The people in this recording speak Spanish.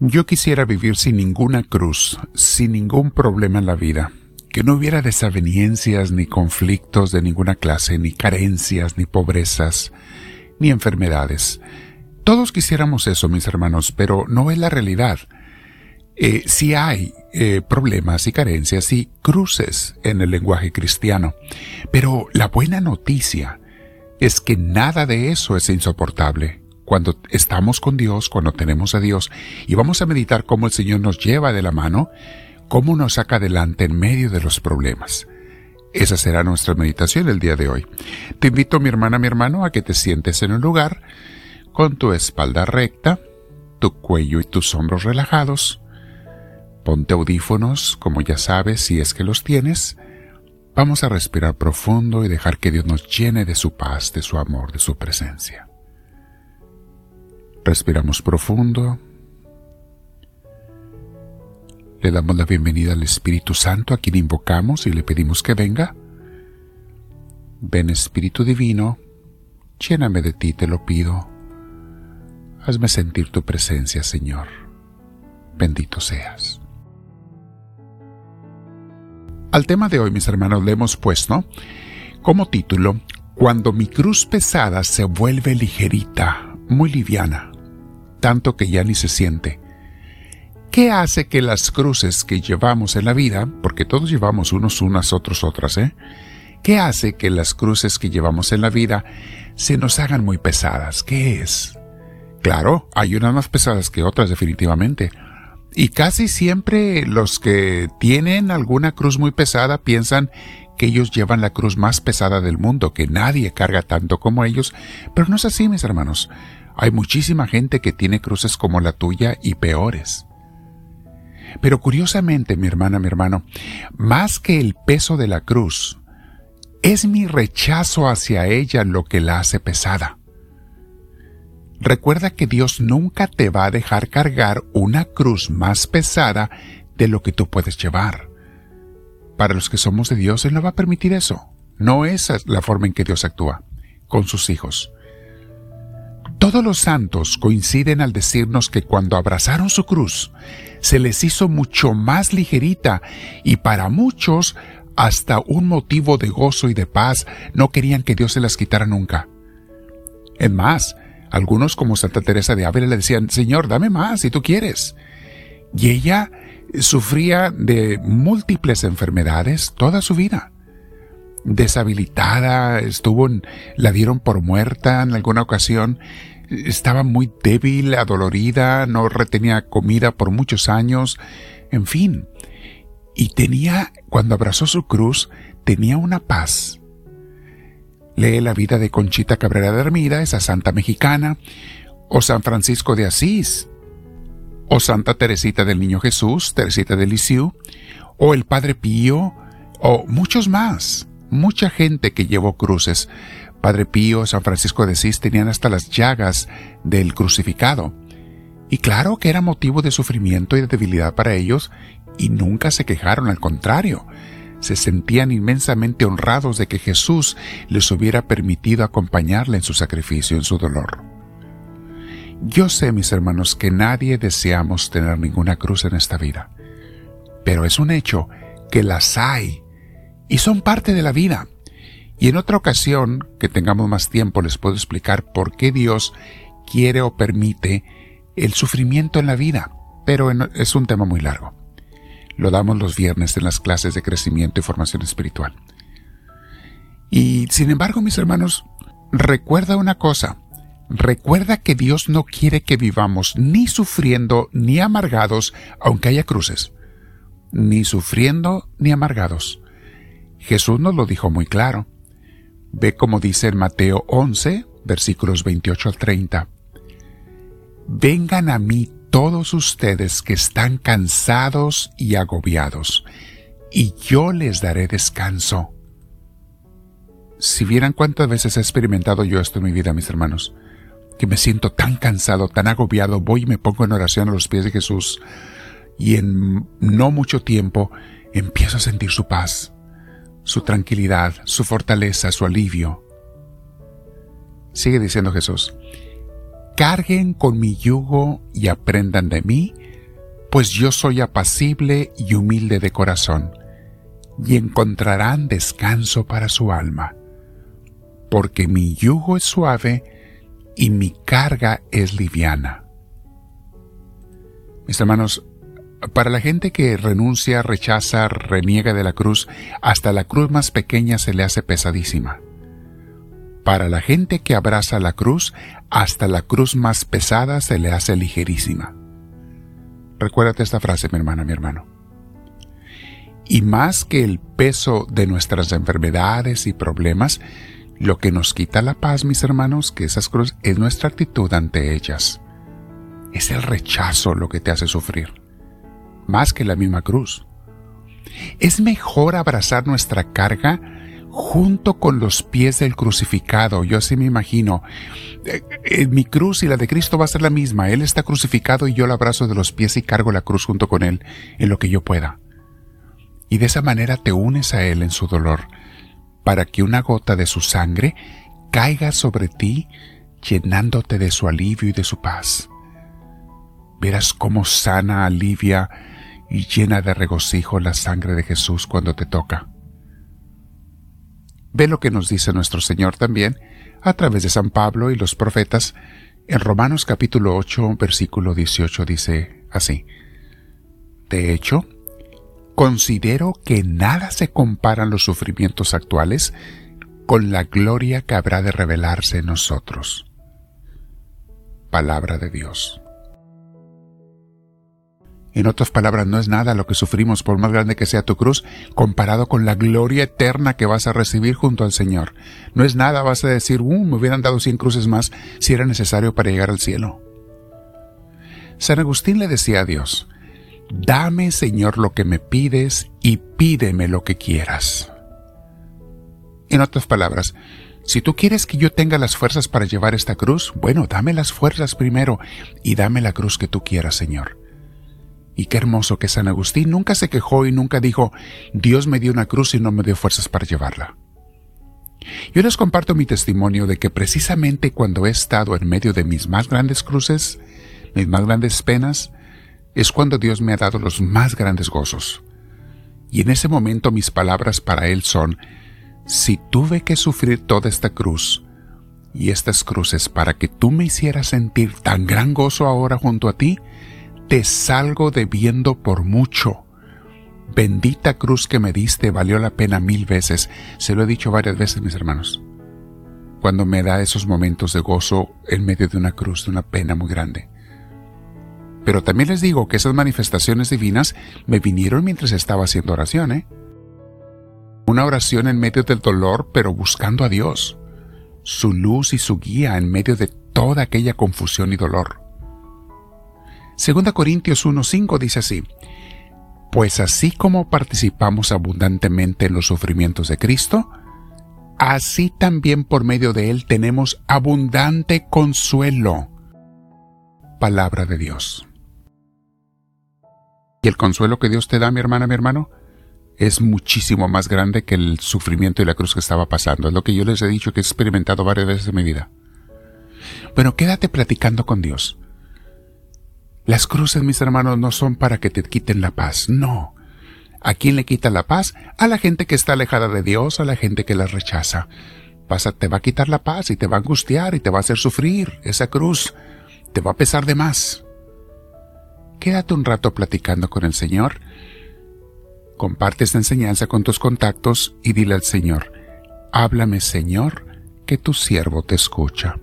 Yo quisiera vivir sin ninguna cruz, sin ningún problema en la vida, que no hubiera desavenencias ni conflictos de ninguna clase, ni carencias, ni pobrezas, ni enfermedades. Todos quisiéramos eso, mis hermanos, pero no es la realidad. Eh, sí hay eh, problemas y carencias y cruces en el lenguaje cristiano, pero la buena noticia es que nada de eso es insoportable cuando estamos con Dios, cuando tenemos a Dios, y vamos a meditar cómo el Señor nos lleva de la mano, cómo nos saca adelante en medio de los problemas. Esa será nuestra meditación el día de hoy. Te invito, mi hermana, mi hermano, a que te sientes en un lugar con tu espalda recta, tu cuello y tus hombros relajados. Ponte audífonos, como ya sabes, si es que los tienes. Vamos a respirar profundo y dejar que Dios nos llene de su paz, de su amor, de su presencia. Respiramos profundo. Le damos la bienvenida al Espíritu Santo a quien invocamos y le pedimos que venga. Ven Espíritu Divino, lléname de ti, te lo pido. Hazme sentir tu presencia, Señor. Bendito seas. Al tema de hoy, mis hermanos, le hemos puesto como título, Cuando mi cruz pesada se vuelve ligerita, muy liviana tanto que ya ni se siente. ¿Qué hace que las cruces que llevamos en la vida, porque todos llevamos unos unas, otros otras, ¿eh? ¿Qué hace que las cruces que llevamos en la vida se nos hagan muy pesadas? ¿Qué es? Claro, hay unas más pesadas que otras definitivamente. Y casi siempre los que tienen alguna cruz muy pesada piensan que ellos llevan la cruz más pesada del mundo, que nadie carga tanto como ellos, pero no es así, mis hermanos. Hay muchísima gente que tiene cruces como la tuya y peores. Pero curiosamente, mi hermana, mi hermano, más que el peso de la cruz, es mi rechazo hacia ella lo que la hace pesada. Recuerda que Dios nunca te va a dejar cargar una cruz más pesada de lo que tú puedes llevar. Para los que somos de Dios, Él no va a permitir eso. No es la forma en que Dios actúa con sus hijos. Todos los santos coinciden al decirnos que cuando abrazaron su cruz, se les hizo mucho más ligerita y para muchos hasta un motivo de gozo y de paz no querían que Dios se las quitara nunca. Es más, algunos como Santa Teresa de Ávila le decían, Señor, dame más si tú quieres. Y ella sufría de múltiples enfermedades toda su vida. Deshabilitada, estuvo en, la dieron por muerta en alguna ocasión estaba muy débil, adolorida, no retenía comida por muchos años, en fin. Y tenía, cuando abrazó su cruz, tenía una paz. Lee la vida de Conchita Cabrera de Hermida, esa santa mexicana, o San Francisco de Asís, o Santa Teresita del Niño Jesús, Teresita de Lisieux, o el Padre Pío, o muchos más, mucha gente que llevó cruces, Padre Pío, San Francisco de Asís tenían hasta las llagas del crucificado. Y claro que era motivo de sufrimiento y de debilidad para ellos, y nunca se quejaron, al contrario, se sentían inmensamente honrados de que Jesús les hubiera permitido acompañarle en su sacrificio, en su dolor. Yo sé, mis hermanos, que nadie deseamos tener ninguna cruz en esta vida, pero es un hecho que las hay y son parte de la vida. Y en otra ocasión, que tengamos más tiempo, les puedo explicar por qué Dios quiere o permite el sufrimiento en la vida, pero es un tema muy largo. Lo damos los viernes en las clases de crecimiento y formación espiritual. Y sin embargo, mis hermanos, recuerda una cosa, recuerda que Dios no quiere que vivamos ni sufriendo ni amargados, aunque haya cruces, ni sufriendo ni amargados. Jesús nos lo dijo muy claro. Ve como dice en Mateo 11, versículos 28 al 30. Vengan a mí todos ustedes que están cansados y agobiados, y yo les daré descanso. Si vieran cuántas veces he experimentado yo esto en mi vida, mis hermanos, que me siento tan cansado, tan agobiado, voy y me pongo en oración a los pies de Jesús, y en no mucho tiempo empiezo a sentir su paz, su tranquilidad, su fortaleza, su alivio. Sigue diciendo Jesús, carguen con mi yugo y aprendan de mí, pues yo soy apacible y humilde de corazón, y encontrarán descanso para su alma, porque mi yugo es suave y mi carga es liviana. Mis hermanos, para la gente que renuncia, rechaza, reniega de la cruz, hasta la cruz más pequeña se le hace pesadísima. Para la gente que abraza la cruz, hasta la cruz más pesada se le hace ligerísima. Recuérdate esta frase, mi hermana, mi hermano. Y más que el peso de nuestras enfermedades y problemas, lo que nos quita la paz, mis hermanos, que esas cruces, es nuestra actitud ante ellas. Es el rechazo lo que te hace sufrir, más que la misma cruz. Es mejor abrazar nuestra carga junto con los pies del crucificado. Yo así me imagino. Eh, eh, mi cruz y la de Cristo va a ser la misma. Él está crucificado y yo lo abrazo de los pies y cargo la cruz junto con Él en lo que yo pueda. Y de esa manera te unes a Él en su dolor, para que una gota de su sangre caiga sobre ti, llenándote de su alivio y de su paz. Verás cómo sana, alivia y llena de regocijo la sangre de Jesús cuando te toca. Ve lo que nos dice nuestro Señor también a través de San Pablo y los profetas. En Romanos capítulo 8, versículo 18 dice así. De hecho, considero que nada se comparan los sufrimientos actuales con la gloria que habrá de revelarse en nosotros. Palabra de Dios. En otras palabras, no es nada lo que sufrimos, por más grande que sea tu cruz, comparado con la gloria eterna que vas a recibir junto al Señor. No es nada, vas a decir, uh, me hubieran dado cien cruces más si era necesario para llegar al cielo. San Agustín le decía a Dios, Dame, Señor, lo que me pides y pídeme lo que quieras. En otras palabras, si tú quieres que yo tenga las fuerzas para llevar esta cruz, bueno, dame las fuerzas primero y dame la cruz que tú quieras, Señor. Y qué hermoso que San Agustín nunca se quejó y nunca dijo, Dios me dio una cruz y no me dio fuerzas para llevarla. Yo les comparto mi testimonio de que precisamente cuando he estado en medio de mis más grandes cruces, mis más grandes penas, es cuando Dios me ha dado los más grandes gozos. Y en ese momento mis palabras para Él son, si tuve que sufrir toda esta cruz y estas cruces para que tú me hicieras sentir tan gran gozo ahora junto a ti, te salgo debiendo por mucho. Bendita cruz que me diste valió la pena mil veces. Se lo he dicho varias veces, mis hermanos. Cuando me da esos momentos de gozo en medio de una cruz, de una pena muy grande. Pero también les digo que esas manifestaciones divinas me vinieron mientras estaba haciendo oración, ¿eh? Una oración en medio del dolor, pero buscando a Dios, su luz y su guía en medio de toda aquella confusión y dolor. Segunda Corintios 1.5 dice así, Pues así como participamos abundantemente en los sufrimientos de Cristo, así también por medio de Él tenemos abundante consuelo. Palabra de Dios. Y el consuelo que Dios te da, mi hermana, mi hermano, es muchísimo más grande que el sufrimiento y la cruz que estaba pasando. Es lo que yo les he dicho que he experimentado varias veces en mi vida. Bueno, quédate platicando con Dios. Las cruces, mis hermanos, no son para que te quiten la paz, no. ¿A quién le quita la paz? A la gente que está alejada de Dios, a la gente que la rechaza. Pasa, te va a quitar la paz y te va a angustiar y te va a hacer sufrir. Esa cruz te va a pesar de más. Quédate un rato platicando con el Señor. Comparte esta enseñanza con tus contactos y dile al Señor, háblame Señor, que tu siervo te escucha.